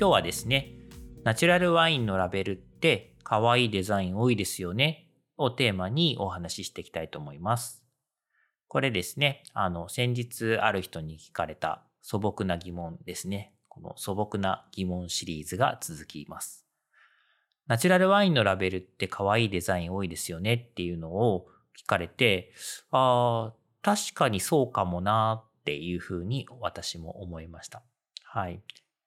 今日はですね、ナチュラルワインのラベルって可愛いデザイン多いですよねをテーマにお話ししていきたいと思います。これですね、あの、先日ある人に聞かれた素朴な疑問ですね。この素朴な疑問シリーズが続きます。ナチュラルワインのラベルって可愛いデザイン多いですよねっていうのを聞かれて、ああ、確かにそうかもなっていうふうに私も思いました。はい。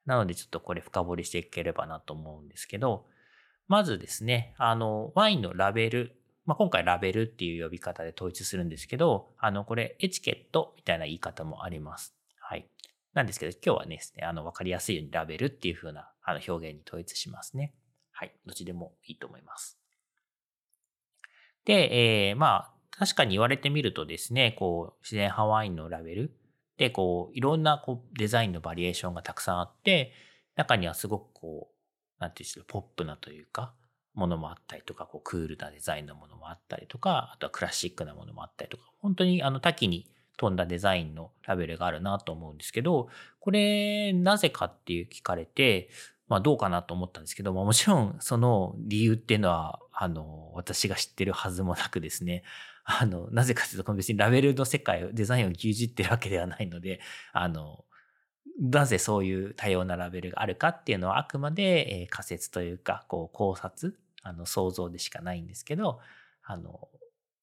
なのでちょっとこれ深掘りしていければなと思うんですけど、まずですね、あの、ワインのラベル、まあ、今回ラベルっていう呼び方で統一するんですけど、あの、これエチケットみたいな言い方もあります。はい。なんですけど、今日はねですね、あの、わかりやすいようにラベルっていう風なあの表現に統一しますね。はい。どっちでもいいと思います。で、えー、まあ、確かに言われてみるとですね、こう、自然派ワインのラベルで、こう、いろんなこうデザインのバリエーションがたくさんあって、中にはすごくこう、なんていうんですか、ポップなというか、ものもあったりとか、こう、クールなデザインのものもあったりとか、あとはクラシックなものもあったりとか、本当にあの多岐に富んだデザインのラベルがあるなと思うんですけど、これ、なぜかっていう聞かれて、まあどうかなと思ったんですけど、まあもちろんその理由っていうのは、あの、私が知ってるはずもなくですね、あの、なぜかというと、別にラベルの世界を、デザインを牛耳ってるわけではないので、あの、なぜそういう多様なラベルがあるかっていうのはあくまで、えー仮説というか、こう考察、あの想像でしかないんですけど、あの、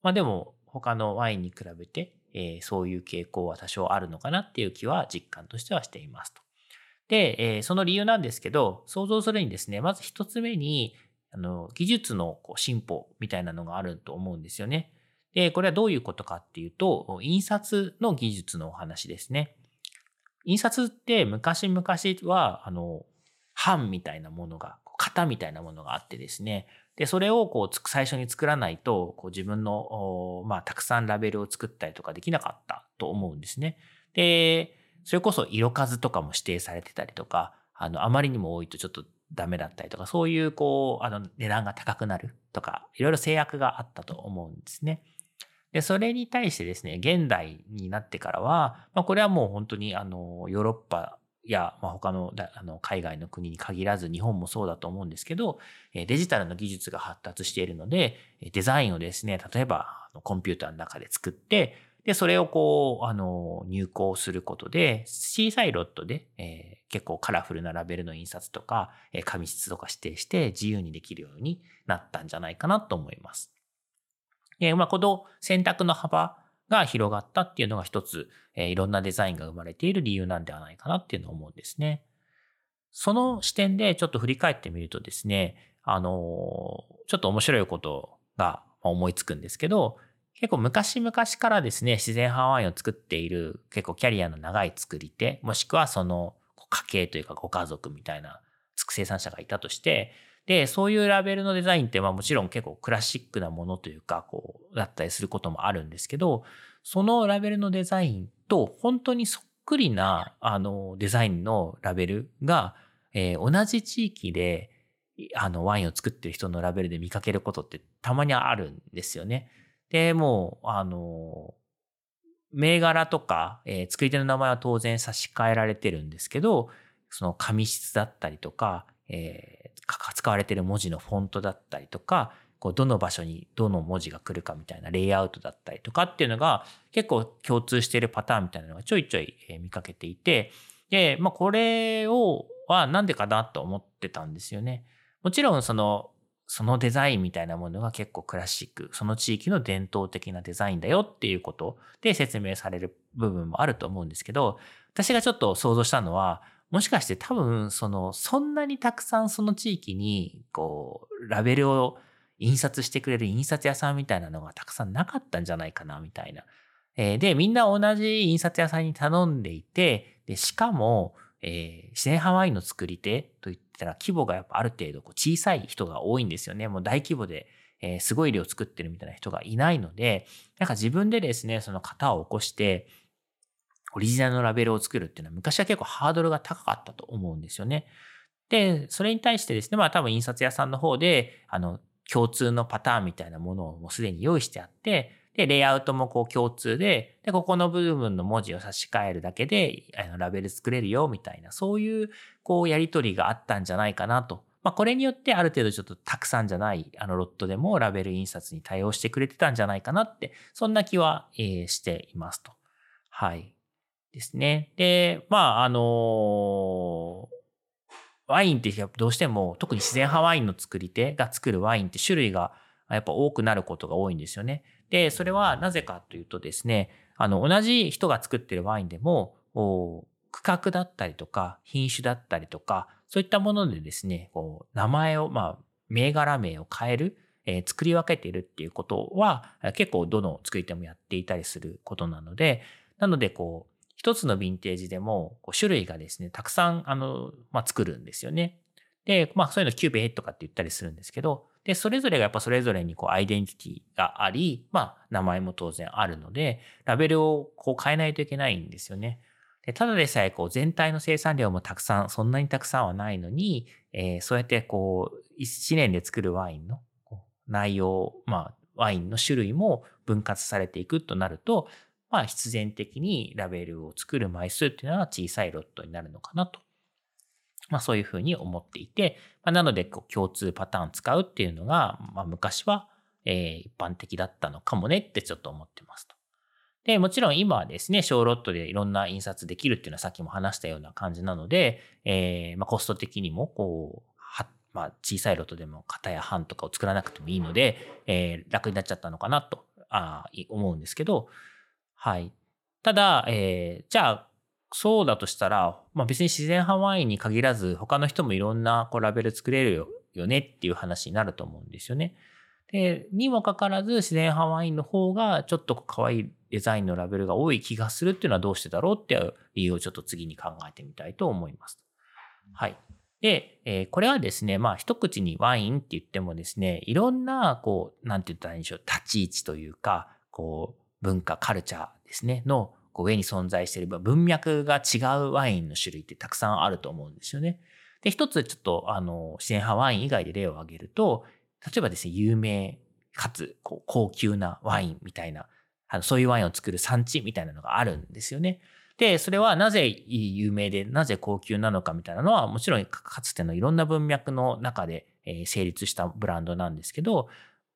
まあでも他のワインに比べて、えーそういう傾向は多少あるのかなっていう気は実感としてはしていますと。で、えーその理由なんですけど、想像するにですね、まず一つ目に、あの、技術のこう進歩みたいなのがあると思うんですよね。で、これはどういうことかっていうと、印刷の技術のお話ですね。印刷って昔々は、あの、版みたいなものが、型みたいなものがあってですね。で、それをこう最初に作らないと、こう自分の、まあ、たくさんラベルを作ったりとかできなかったと思うんですね。で、それこそ色数とかも指定されてたりとか、あの、あまりにも多いとちょっとダメだったりとか、そういうこう、あの、値段が高くなるとか、いろいろ制約があったと思うんですね。で、それに対してですね、現代になってからは、まあ、これはもう本当に、あの、ヨーロッパや、まあ、他のあの海外の国に限らず、日本もそうだと思うんですけど、デジタルの技術が発達しているので、デザインをですね、例えば、コンピューターの中で作って、で、それをこう、あの、入稿することで、小さいロットで、えー結構カラフルなラベルの印刷とか、えー紙質とか指定して自由にできるようになったんじゃないかなと思います。で、まあ、この選択の幅が広がったっていうのが一つ、えいろんなデザインが生まれている理由なんではないかなっていうのを思うんですね。その視点でちょっと振り返ってみるとですね、あのちょっと面白いことが思いつくんですけど、結構昔々からですね、自然派ワインを作っている結構キャリアの長い作り手、もしくはその家系というかご家族みたいな生産者がいたとして、で、そういうラベルのデザインって、まあもちろん結構クラシックなものというか、こう、だったりすることもあるんですけど、そのラベルのデザインと本当にそっくりな、あの、デザインのラベルが、えー同じ地域で、あの、ワインを作ってる人のラベルで見かけることってたまにあるんですよね。で、もう、あの、銘柄とか、えー作り手の名前は当然差し替えられてるんですけど、その紙質だったりとか、えーか使われてる文字のフォントだったりとか、こうどの場所にどの文字が来るかみたいなレイアウトだったりとかっていうのが結構共通しているパターンみたいなのがちょいちょい見かけていて、で、まあこれをはなんでかなと思ってたんですよね。もちろんその、そのデザインみたいなものが結構クラシック、その地域の伝統的なデザインだよっていうことで説明される部分もあると思うんですけど、私がちょっと想像したのは、もしかして多分、その、そんなにたくさんその地域に、こう、ラベルを印刷してくれる印刷屋さんみたいなのがたくさんなかったんじゃないかな、みたいな。えー、で、みんな同じ印刷屋さんに頼んでいて、で、しかも、えー、自然ハワイの作り手といったら規模がやっぱある程度こう小さい人が多いんですよね。もう大規模で、えー、すごい量作ってるみたいな人がいないので、なんか自分でですね、その型を起こして、オリジナルのラベルを作るっていうのは昔は結構ハードルが高かったと思うんですよね。で、それに対してですね、まあ多分印刷屋さんの方で、あの、共通のパターンみたいなものをもうすでに用意してあって、で、レイアウトもこう共通で、で、ここの部分の文字を差し替えるだけで、あの、ラベル作れるよ、みたいな、そういう、こう、やりとりがあったんじゃないかなと。まあ、これによってある程度ちょっとたくさんじゃない、あの、ロットでもラベル印刷に対応してくれてたんじゃないかなって、そんな気は、えー、していますと。はい。ですね。で、まあ、あの、ワインってどうしても、特に自然派ワインの作り手が作るワインって種類がやっぱ多くなることが多いんですよね。で、それはなぜかというとですね、あの、同じ人が作ってるワインでも、区画だったりとか、品種だったりとか、そういったものでですね、こう、名前を、まあ、銘柄名を変える、えー、作り分けているっていうことは、結構どの作り手もやっていたりすることなので、なので、こう、一つのヴィンテージでも、種類がですね、たくさん、あの、まあ、作るんですよね。で、まあ、そういうのキュヴェとかって言ったりするんですけど、で、それぞれがやっぱそれぞれにこうアイデンティティがあり、まあ名前も当然あるので、ラベルをこう変えないといけないんですよね。でただでさえこう全体の生産量もたくさん、そんなにたくさんはないのに、えー、そうやってこう1年で作るワインの内容、まあワインの種類も分割されていくとなると、まあ必然的にラベルを作る枚数っていうのは小さいロットになるのかなとまあそういうふうに思っていて、まあ、なのでこう共通パターン使うっていうのが、まあ昔は、え一般的だったのかもねってちょっと思ってますと。で、もちろん今はですね、小ロットでいろんな印刷できるっていうのはさっきも話したような感じなので、えー、まあコスト的にもこう、はまあ小さいロットでも型や版とかを作らなくてもいいので、えー、楽になっちゃったのかなとあ思うんですけど、はい。ただ、えー、じゃあそうだとしたら、まあ別に自然派ワインに限らず、他の人もいろんなこうラベル作れるよねっていう話になると思うんですよね。で、にもかかわらず自然派ワインの方がちょっと可愛いデザインのラベルが多い気がするっていうのはどうしてだろうっていう理由をちょっと次に考えてみたいと思います。はい。で、えー、これはですね、まあ一口にワインって言ってもですね、いろんな、こう、なんて言ったらいいんでしょう、立ち位置というか、こう、文化、カルチャーですね、の上に存在している文脈が違うワインの種類ってたくさんあると思うんですよね。で、一つちょっと、あの、自然派ワイン以外で例を挙げると、例えばですね、有名かつこう高級なワインみたいな、あのそういうワインを作る産地みたいなのがあるんですよね。で、それはなぜ有名で、なぜ高級なのかみたいなのは、もちろんかつてのいろんな文脈の中で成立したブランドなんですけど、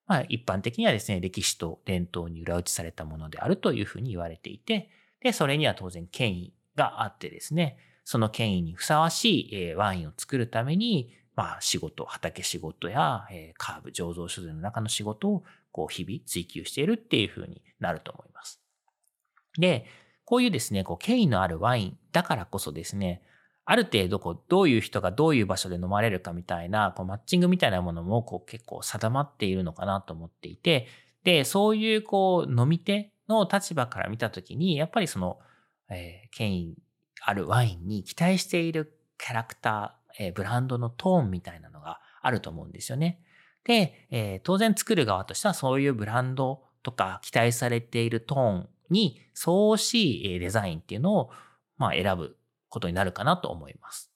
まあ、一般的にはですね、歴史と伝統に裏打ちされたものであるというふうに言われていて、で、それには当然権威があってですね、その権威にふさわしいワインを作るために、まあ仕事、畑仕事やカーブ、醸造所での中の仕事をこう日々追求しているっていうふうになると思います。で、こういうですね、こう権威のあるワインだからこそですね、ある程度こうどういう人がどういう場所で飲まれるかみたいなこうマッチングみたいなものもこう結構定まっているのかなと思っていて、で、そういうこう飲み手の立場から見たときに、やっぱりその、えー、権威あるワインに期待しているキャラクター、えー、ブランドのトーンみたいなのがあると思うんですよね。で、えー、当然作る側としてはそういうブランドとか期待されているトーンに相応しいデザインっていうのを、まあ、選ぶことになるかなと思います。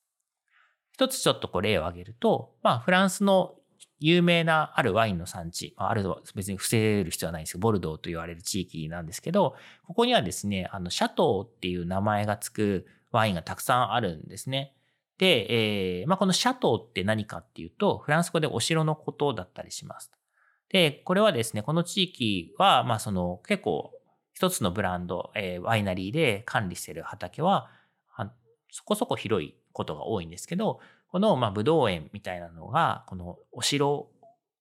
一つちょっとこう例を挙げると、まあ、フランスの有名なあるワインの産地、あると別に伏せる必要はないんですけど、ボルドーと言われる地域なんですけど、ここにはですね、あの、シャトーっていう名前がつくワインがたくさんあるんですね。で、えー、まあ、このシャトーって何かっていうと、フランス語でお城のことだったりします。で、これはですね、この地域は、まあ、その結構一つのブランド、えー、ワイナリーで管理している畑は、そこそこ広いことが多いんですけど、この、まあ、武道園みたいなのが、このお城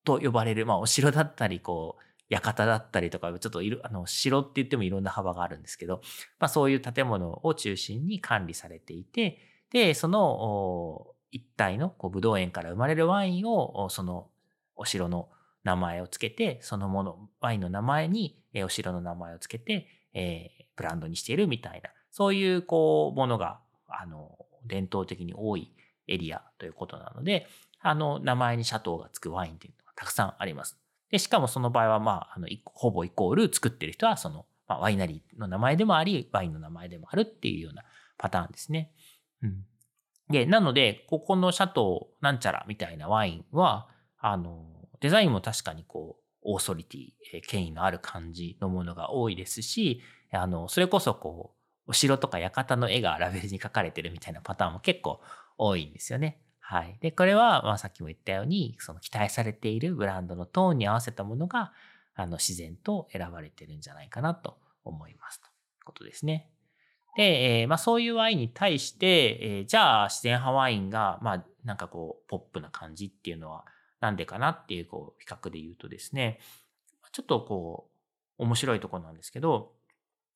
と呼ばれる、まあ、お城だったり、こう、館だったりとか、ちょっといる、あの、城って言ってもいろんな幅があるんですけど、まあ、そういう建物を中心に管理されていて、で、その、一体のこう武道園から生まれるワインを、そのお城の名前をつけて、そのもの、ワインの名前に、えお城の名前をつけて、えー、ブランドにしているみたいな、そういう、こう、ものが、あの、伝統的に多いエリアということなので、あの、名前にシャトーがつくワインっていうのがたくさんあります。で、しかもその場合は、まあ、あの、ほぼイコール作ってる人は、その、まあ、ワイナリーの名前でもあり、ワインの名前でもあるっていうようなパターンですね。うん。で、なので、ここのシャトーなんちゃらみたいなワインは、あの、デザインも確かにこう、オーソリティ、権威のある感じのものが多いですし、あの、それこそこう、お城とか館の絵がラベルに書かれてるみたいなパターンも結構多いんですよね。はい。で、これは、まあさっきも言ったように、その期待されているブランドのトーンに合わせたものが、あの、自然と選ばれてるんじゃないかなと思いますということですね。で、えー、まあそういうワインに対して、えー、じゃあ自然派ワインが、まあなんかこう、ポップな感じっていうのはなんでかなっていう、こう、比較で言うとですね、ちょっとこう、面白いとこなんですけど、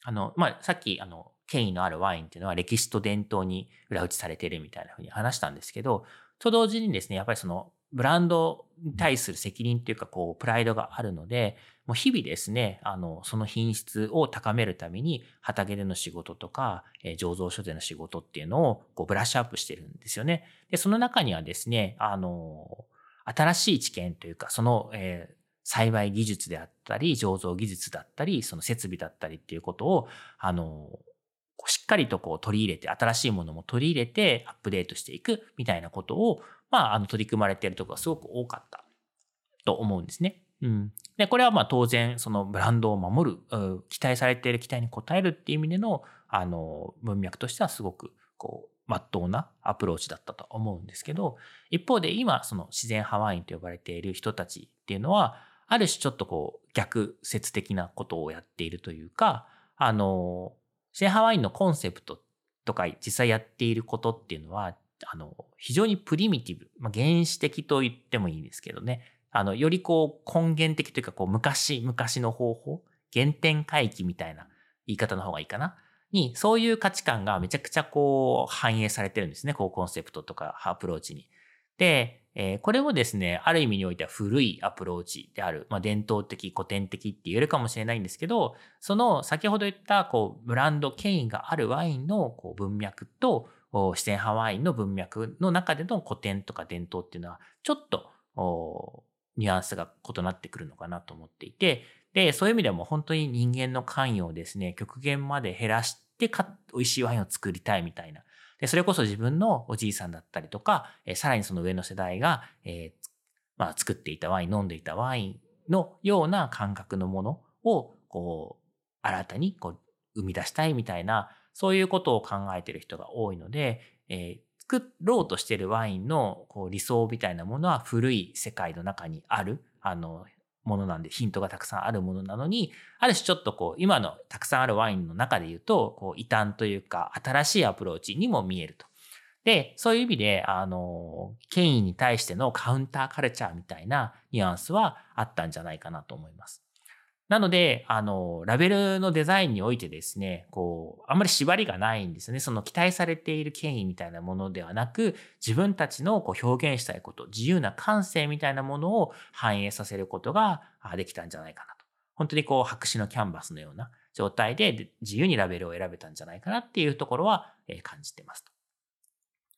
あの、まあ、さっき、あの、権威のあるワインっていうのは歴史と伝統に裏打ちされてるみたいなふうに話したんですけど、と同時にですね、やっぱりそのブランドに対する責任っていうか、こう、プライドがあるので、もう日々ですね、あの、その品質を高めるために、畑での仕事とか、えー、醸造所での仕事っていうのを、こう、ブラッシュアップしてるんですよね。で、その中にはですね、あの、新しい知見というか、その、えー、栽培技術であったり、醸造技術だったり、その設備だったりっていうことを、あの、しっかりとこう取り入れて、新しいものも取り入れてアップデートしていくみたいなことを、まあ、あの、取り組まれているところがすごく多かったと思うんですね。うん。で、これはまあ当然、そのブランドを守る、期待されている期待に応えるっていう意味での、あの、文脈としてはすごく、こう、まっとうなアプローチだったと思うんですけど、一方で今、その自然派ワインと呼ばれている人たちっていうのは、ある種ちょっとこう、逆説的なことをやっているというか、あの、シェハワインのコンセプトとか実際やっていることっていうのは、あの、非常にプリミティブ、まあ、原始的と言ってもいいんですけどね。あの、よりこう根源的というか、こう昔、昔の方法、原点回帰みたいな言い方の方がいいかな。に、そういう価値観がめちゃくちゃこう反映されてるんですね。こうコンセプトとかアプローチに。で、えー、これもですね、ある意味においては古いアプローチである、まあ、伝統的、古典的って言えるかもしれないんですけど、その先ほど言ったこうブランド権威があるワインのこう文脈と、自然派ワインの文脈の中での古典とか伝統っていうのは、ちょっとニュアンスが異なってくるのかなと思っていて、で、そういう意味でも本当に人間の関与をですね、極限まで減らして、美味しいワインを作りたいみたいな、で、それこそ自分のおじいさんだったりとか、えー、さらにその上の世代が、えー、まあ、作っていたワイン、飲んでいたワインのような感覚のものを、こう、新たにこう生み出したいみたいな、そういうことを考えてる人が多いので、えー、作ろうとしてるワインのこう理想みたいなものは古い世界の中にある、あの、ものなんで、ヒントがたくさんあるものなのに、ある種ちょっとこう、今のたくさんあるワインの中で言うと、こう、異端というか、新しいアプローチにも見えると。で、そういう意味で、あの、権威に対してのカウンターカルチャーみたいなニュアンスはあったんじゃないかなと思います。なので、あの、ラベルのデザインにおいてですね、こう、あんまり縛りがないんですね。その期待されている権威みたいなものではなく、自分たちのこう表現したいこと、自由な感性みたいなものを反映させることができたんじゃないかなと。本当にこう、白紙のキャンバスのような状態で自由にラベルを選べたんじゃないかなっていうところは感じてますと。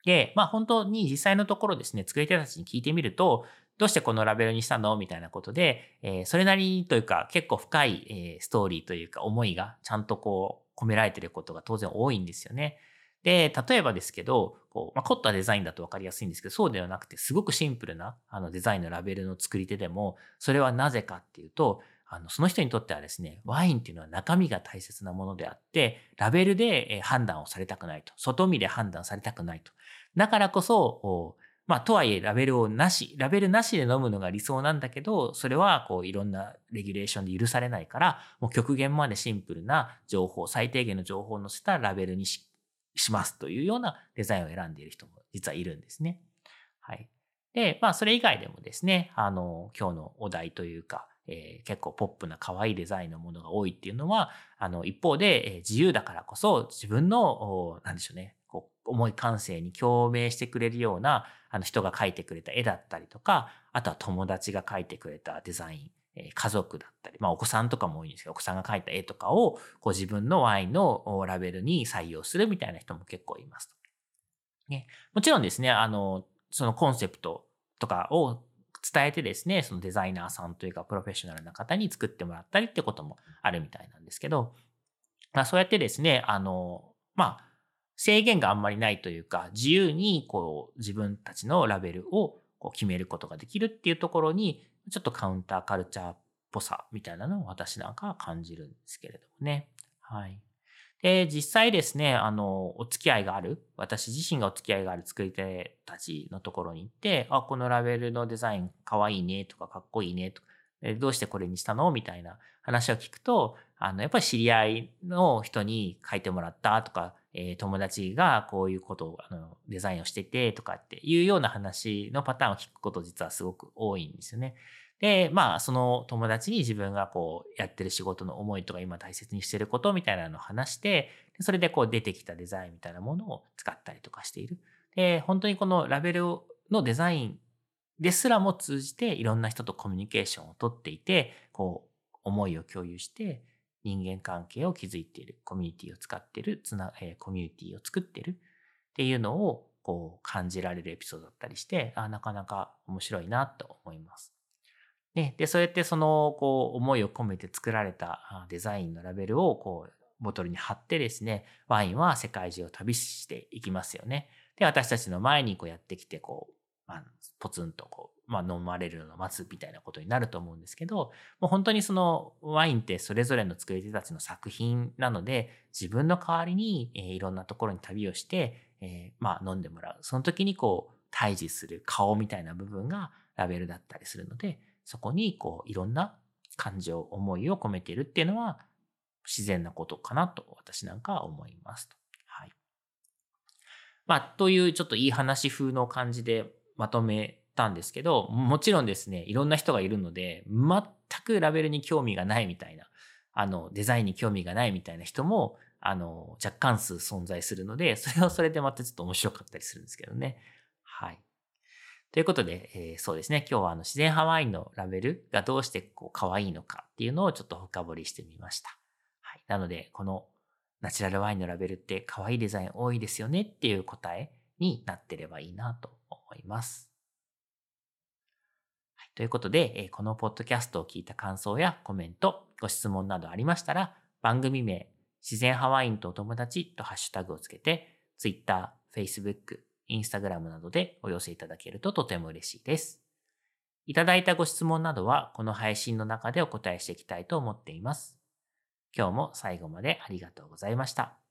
で、まあ本当に実際のところですね、作り手たちに聞いてみると、どうしてこのラベルにしたの？みたいなことで、えー、それなりというか結構深い、えー、ストーリーというか思いがちゃんとこう込められてることが当然多いんですよね。で、例えばですけど、こう、まあ、凝ったデザインだと分かりやすいんですけど、そうではなくて、すごくシンプルなあのデザインのラベルの作り手でも、それはなぜかっていうと、あの、その人にとってはですね、ワインっていうのは中身が大切なものであって、ラベルで判断をされたくないと。外見で判断されたくないと。だからこそ、まあ、とはいえ、ラベルをなし、ラベルなしで飲むのが理想なんだけど、それは、こう、いろんなレギュレーションで許されないから、もう極限までシンプルな情報、最低限の情報を載せたラベルにしますというようなデザインを選んでいる人も実はいるんですね。はい。で、まあ、それ以外でもですね、あの、今日のお題というか、えー、結構ポップな可愛いデザインのものが多いっていうのは、あの、一方で、えー、自由だからこそ自分の、なんでしょうね、こう、重い感性に共鳴してくれるようなあの人が描いてくれた絵だったりとか、あとは友達が描いてくれたデザイン、え家族だったり、まあお子さんとかも多いんですけど、お子さんが描いた絵とかをこう自分のワインのラベルに採用するみたいな人も結構います。ね、もちろんですね、あの、そのコンセプトとかを伝えてですね、そのデザイナーさんというかプロフェッショナルな方に作ってもらったりってこともあるみたいなんですけど、まあ、そうやってですね、あの、まあ、制限があんまりないというか、自由にこう自分たちのラベルをこう決めることができるっていうところに、ちょっとカウンターカルチャーっぽさみたいなのを私なんかは感じるんですけれどもね。はい。で、実際ですね、あの、お付き合いがある、私自身がお付き合いがある作り手たちのところに行って、あ、このラベルのデザインかわいいねとかかっこいいねとか、どうしてこれにしたのみたいな話を聞くと、あの、やっぱり知り合いの人に書いてもらったとか、えー、友達がこういうことをあのデザインをしててとかっていうような話のパターンを聞くこと実はすごく多いんですよね。で、まあ、その友達に自分がこうやってる仕事の思いとか今大切にしてることみたいなのを話して、それでこう出てきたデザインみたいなものを使ったりとかしている。で、本当にこのラベルのデザインですらも通じていろんな人とコミュニケーションをとっていて、こう思いを共有して、人間関係を築いている、コミュニティを使っている、つな、えー、コミュニティを作っているっていうのをこう感じられるエピソードだったりして、あなかなか面白いなと思います。ね、で、そうやってそのこう思いを込めて作られたデザインのラベルをこうボトルに貼ってですね、ワインは世界中を旅していきますよね。で、私たちの前にこうやってきて、こう、まあ、ポツンとこう、まあ、飲まれるのを待つみたいなことになると思うんですけど、もう本当にそのワインってそれぞれの作り手たちの作品なので、自分の代わりに、えー、いろんなところに旅をして、えー、まあ飲んでもらう。その時にこう対峙する顔みたいな部分がラベルだったりするので、そこにこういろんな感情、思いを込めてるっていうのは自然なことかなと私なんかは思いますと。はい。まあ、というちょっといい話風の感じでまとめたんですけど、もちろんですね、いろんな人がいるので、全くラベルに興味がないみたいな、あの、デザインに興味がないみたいな人も、あの、若干数存在するので、それはそれでまたちょっと面白かったりするんですけどね。はい。ということで、えー、そうですね、今日はあの自然ハワインのラベルがどうしてこう可愛いのかっていうのをちょっと深掘りしてみました。はい。なので、このナチュラルワインのラベルって可愛いデザイン多いですよねっていう答えになってればいいなと思います。ということで、このポッドキャストを聞いた感想やコメント、ご質問などありましたら、番組名、自然ハワインとお友達とハッシュタグをつけて、Twitter、Facebook、Instagram などでお寄せいただけるととても嬉しいです。いただいたご質問などは、この配信の中でお答えしていきたいと思っています。今日も最後までありがとうございました。